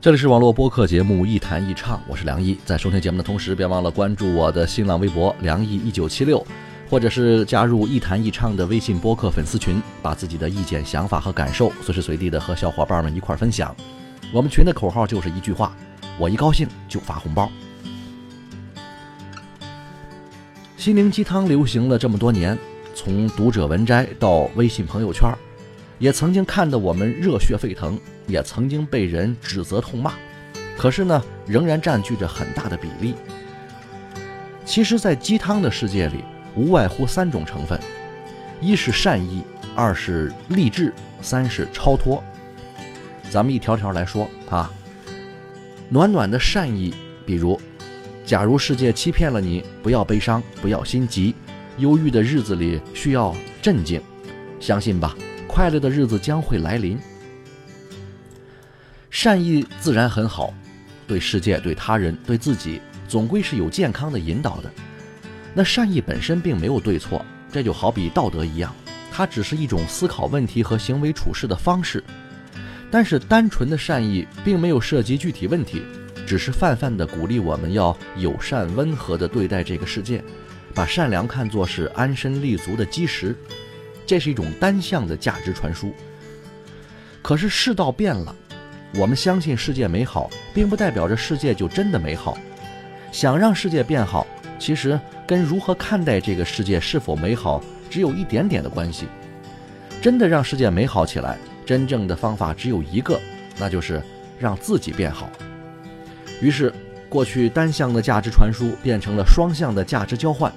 这里是网络播客节目《一谈一唱》，我是梁毅。在收听节目的同时，别忘了关注我的新浪微博“梁毅一九七六”，或者是加入“一谈一唱”的微信播客粉丝群，把自己的意见、想法和感受随时随地的和小伙伴们一块分享。我们群的口号就是一句话：我一高兴就发红包。心灵鸡汤流行了这么多年，从读者文摘到微信朋友圈。也曾经看得我们热血沸腾，也曾经被人指责痛骂，可是呢，仍然占据着很大的比例。其实，在鸡汤的世界里，无外乎三种成分：一是善意，二是励志，三是超脱。咱们一条条来说啊。暖暖的善意，比如，假如世界欺骗了你，不要悲伤，不要心急，忧郁的日子里需要镇静，相信吧。快乐的日子将会来临。善意自然很好，对世界、对他人、对自己，总归是有健康的引导的。那善意本身并没有对错，这就好比道德一样，它只是一种思考问题和行为处事的方式。但是单纯的善意并没有涉及具体问题，只是泛泛的鼓励我们要友善温和的对待这个世界，把善良看作是安身立足的基石。这是一种单向的价值传输。可是世道变了，我们相信世界美好，并不代表着世界就真的美好。想让世界变好，其实跟如何看待这个世界是否美好，只有一点点的关系。真的让世界美好起来，真正的方法只有一个，那就是让自己变好。于是，过去单向的价值传输变成了双向的价值交换。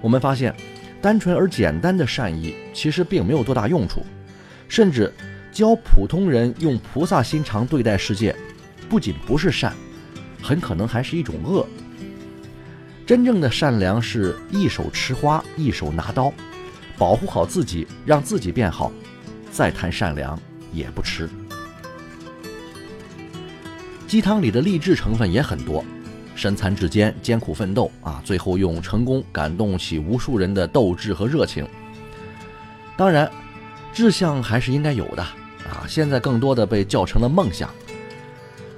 我们发现。单纯而简单的善意，其实并没有多大用处，甚至教普通人用菩萨心肠对待世界，不仅不是善，很可能还是一种恶。真正的善良是一手持花，一手拿刀，保护好自己，让自己变好，再谈善良也不迟。鸡汤里的励志成分也很多。身残志坚，艰苦奋斗啊！最后用成功感动起无数人的斗志和热情。当然，志向还是应该有的啊！现在更多的被叫成了梦想。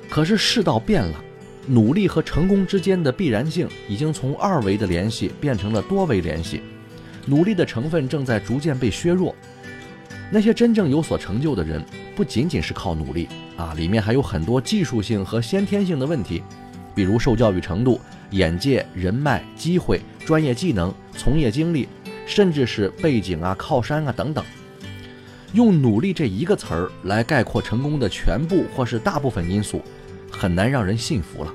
可是世道变了，努力和成功之间的必然性已经从二维的联系变成了多维联系，努力的成分正在逐渐被削弱。那些真正有所成就的人，不仅仅是靠努力啊，里面还有很多技术性和先天性的问题。比如受教育程度、眼界、人脉、机会、专业技能、从业经历，甚至是背景啊、靠山啊等等，用努力这一个词儿来概括成功的全部或是大部分因素，很难让人信服了。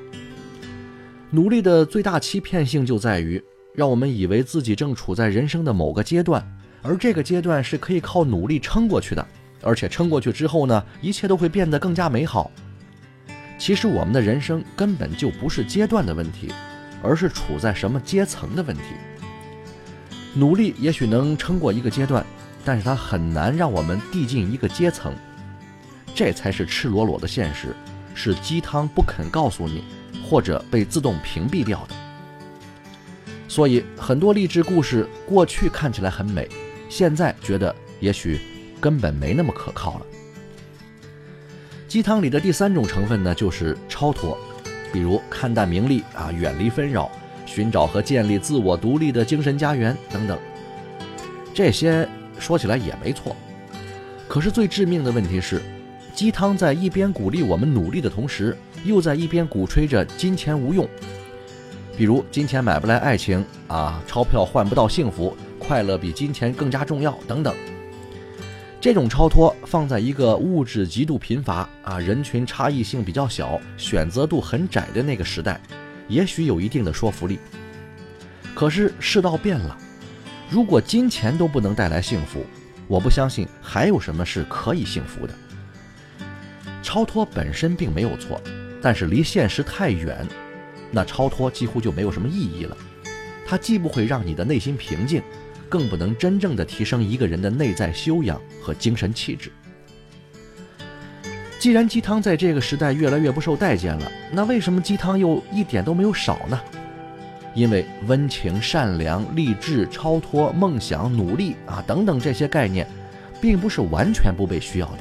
努力的最大欺骗性就在于，让我们以为自己正处在人生的某个阶段，而这个阶段是可以靠努力撑过去的，而且撑过去之后呢，一切都会变得更加美好。其实我们的人生根本就不是阶段的问题，而是处在什么阶层的问题。努力也许能撑过一个阶段，但是它很难让我们递进一个阶层。这才是赤裸裸的现实，是鸡汤不肯告诉你，或者被自动屏蔽掉的。所以很多励志故事过去看起来很美，现在觉得也许根本没那么可靠了。鸡汤里的第三种成分呢，就是超脱，比如看淡名利啊，远离纷扰，寻找和建立自我独立的精神家园等等。这些说起来也没错，可是最致命的问题是，鸡汤在一边鼓励我们努力的同时，又在一边鼓吹着金钱无用，比如金钱买不来爱情啊，钞票换不到幸福，快乐比金钱更加重要等等。这种超脱放在一个物质极度贫乏啊，人群差异性比较小，选择度很窄的那个时代，也许有一定的说服力。可是世道变了，如果金钱都不能带来幸福，我不相信还有什么是可以幸福的。超脱本身并没有错，但是离现实太远，那超脱几乎就没有什么意义了。它既不会让你的内心平静，更不能真正的提升一个人的内在修养和精神气质。既然鸡汤在这个时代越来越不受待见了，那为什么鸡汤又一点都没有少呢？因为温情、善良、励志、超脱、梦想、努力啊等等这些概念，并不是完全不被需要的。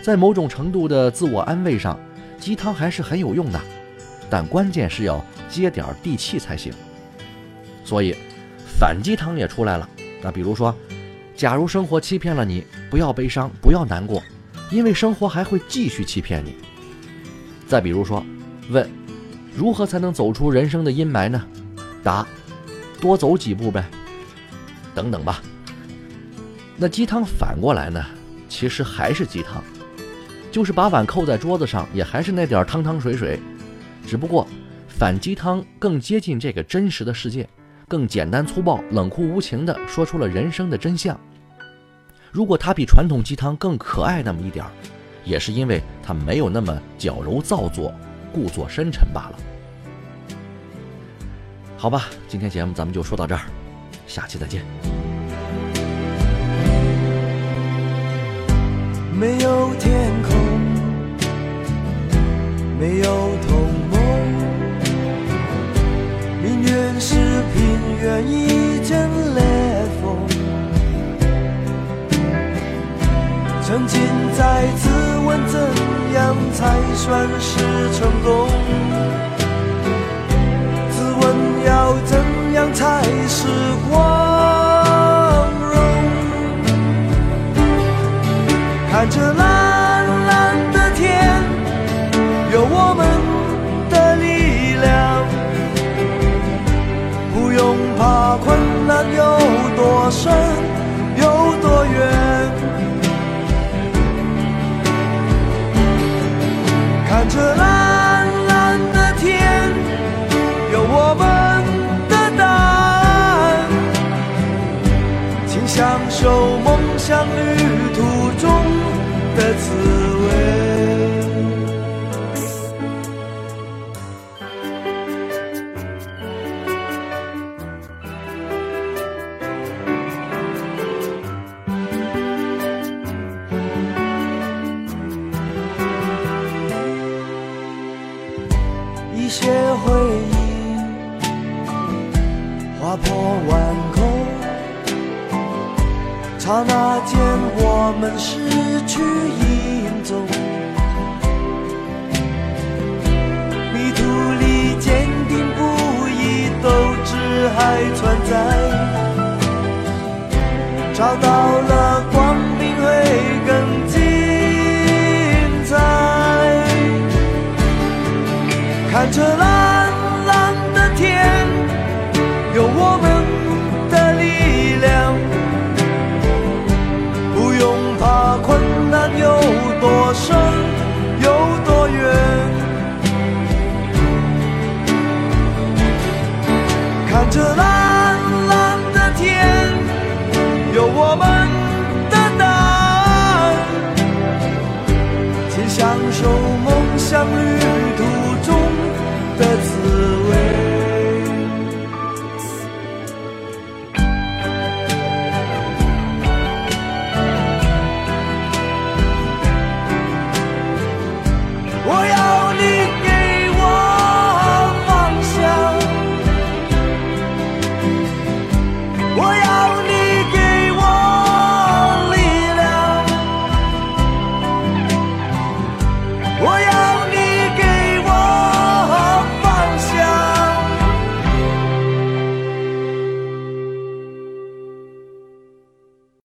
在某种程度的自我安慰上，鸡汤还是很有用的，但关键是要接点地气才行。所以，反鸡汤也出来了。那比如说，假如生活欺骗了你，不要悲伤，不要难过。因为生活还会继续欺骗你。再比如说，问如何才能走出人生的阴霾呢？答：多走几步呗。等等吧。那鸡汤反过来呢？其实还是鸡汤，就是把碗扣在桌子上，也还是那点汤汤水水。只不过反鸡汤更接近这个真实的世界，更简单粗暴、冷酷无情地说出了人生的真相。如果它比传统鸡汤更可爱那么一点儿，也是因为它没有那么矫揉造作、故作深沉罢了。好吧，今天节目咱们就说到这儿，下期再见。没有天空，没有头一阵烈风。曾经在自问怎样才算是成功？自问要怎样才是光有多刹那间我们失去影踪。迷途里坚定不移，斗志还存在。找到了光明会更精彩。看着那 until I 我要